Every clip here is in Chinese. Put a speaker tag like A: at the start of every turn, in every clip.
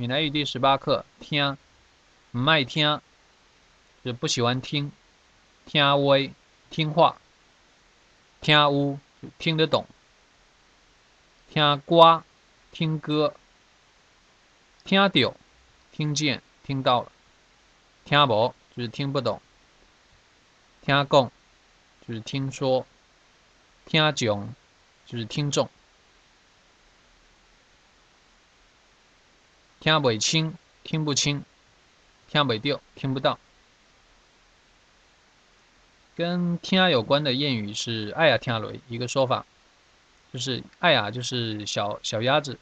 A: 闽南语第十八课，听，唔爱听，就不喜欢听，听威，听话，听乌，就听得懂，听瓜，听歌，听到，听见，听到了，听无就是听不懂，听讲就是听说，听众就是听众。听不清，听不清，听不掉，听不到。跟听有关的谚语是“哎呀听雷”，一个说法就是“哎呀”就是小小鸭子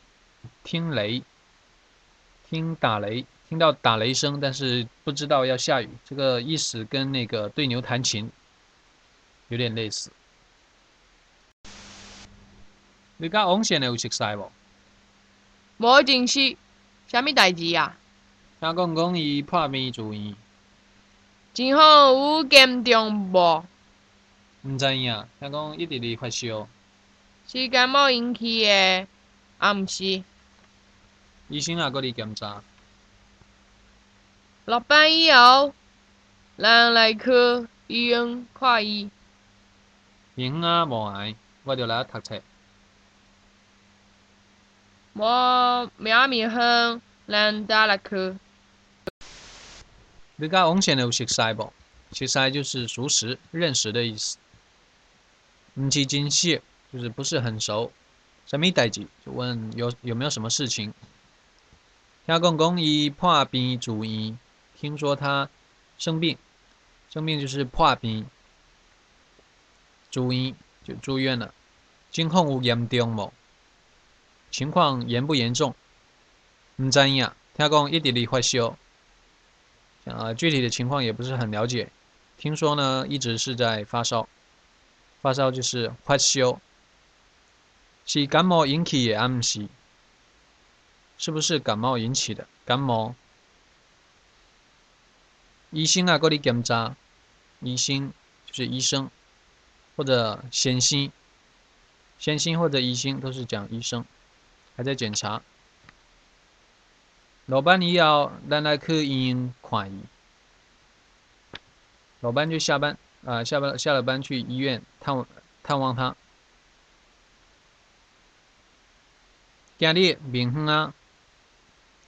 A: 听雷，听打雷，听到打雷声，但是不知道要下雨，这个意思跟那个对牛弹琴有点类似。你家王先生有熟悉无？
B: 无认识。虾米代志啊？
A: 听讲讲伊破病住院，
B: 真好有严重无？
A: 毋知影，听讲一直伫发烧。
B: 是感冒引起的，啊毋是？
A: 医生也搁伫检查。
B: 落班以后，咱来去医院看伊。
A: 明啊无碍，我着来读册。
B: 我明明哼，咱打来去。
A: 你甲王先生有熟悉不？熟悉就是熟识、认识的意思。唔是真熟，就是不是很熟。什么代志？就问有有没有什么事情？听讲讲伊破病住院，听说他生病，生病就是破病，住院就住院了。情况有严重无？情况严不严重？唔知影，听讲一直哩发烧，啊，具体的情况也不是很了解。听说呢，一直是在发烧，发烧就是发烧，是感冒引起的，唔是？是不是感冒引起的？感冒，医生啊，过嚟检查，医生就是医生，或者先生，先生或者医生都是讲医生。还在检查。老板以后，咱来去医院看伊。老板就下班啊，下班下了班去医院探探望他。今日明昏啊，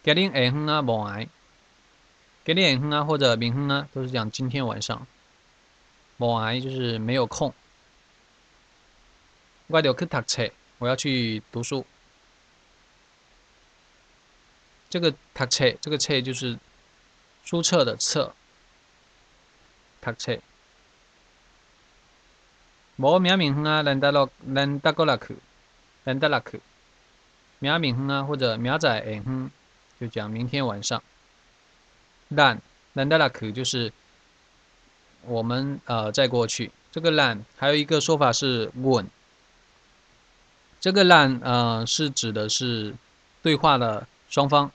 A: 今日下昏啊无闲。今日下昏啊或者明昏啊，都是讲今天晚上。无闲就是没有空。我要去读册，我要去读书。这个读册，这个册就是书册的册。读册。无明明昏啊，咱得落，咱得过来去，咱得来去。明明昏啊，或者明仔下昏，就讲明天晚上。咱，咱得来去就是我们呃再过去。这个咱还有一个说法是稳。这个咱呃是指的是对话的双方。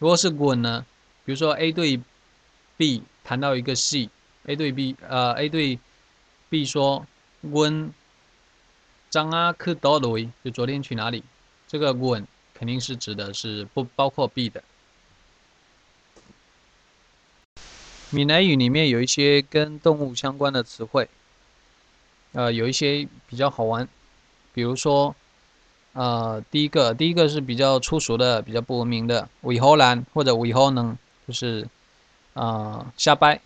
A: 如果是滚呢？比如说 A 对 B 谈到一个 C，A 对 B，呃，A 对 B 说：“滚，张阿去到雷，就昨天去哪里？”这个滚肯定是指的是不包括 B 的。闽南语里面有一些跟动物相关的词汇，呃，有一些比较好玩，比如说。呃，第一个，第一个是比较粗俗的、比较不文明的“尾后兰”或者“尾后能”，就是啊瞎掰。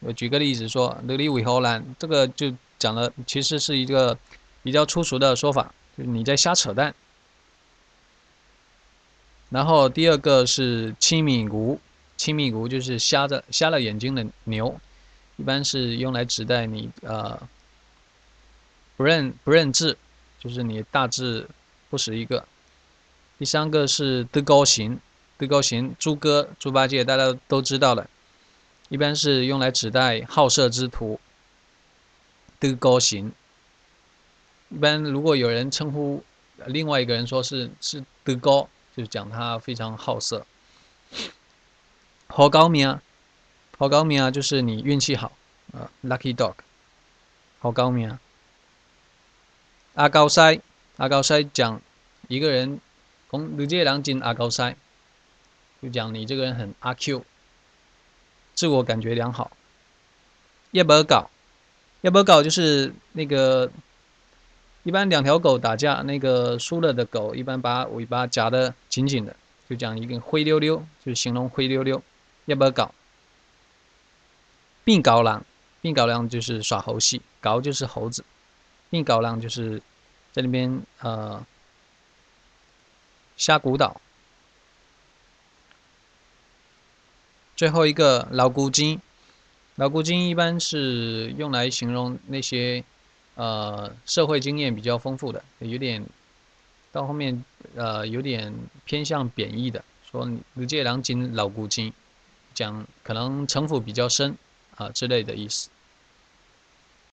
A: 我举个例子说，“那里尾后兰”，这个就讲了，其实是一个比较粗俗的说法，就是你在瞎扯淡。然后第二个是“青米骨”，“青米骨”就是瞎着、瞎了眼睛的牛，一般是用来指代你呃不认不认字。就是你大致不识一个。第三个是德高行，德高行，猪哥、猪八戒大家都知道了，一般是用来指代好色之徒。德高行，一般如果有人称呼另外一个人说是是德高，就是讲他非常好色。好高明啊，好高明啊，就是你运气好啊，lucky dog，好高明啊。阿高塞，阿高塞讲一个人，讲你这个人真阿高塞，就讲你这个人很阿 Q，自我感觉良好。要不要搞？要不要搞？就是那个一般两条狗打架，那个输了的狗一般把尾巴夹得紧紧的，就讲一个灰溜溜，就形容灰溜溜。要不要搞？并搞狼，并搞狼就是耍猴戏，搞就是猴子，硬搞浪就是在那边呃瞎鼓捣。最后一个老古精，老古精一般是用来形容那些呃社会经验比较丰富的，有点到后面呃有点偏向贬义的，说你这狼精老古精，讲可能城府比较深啊之类的意思。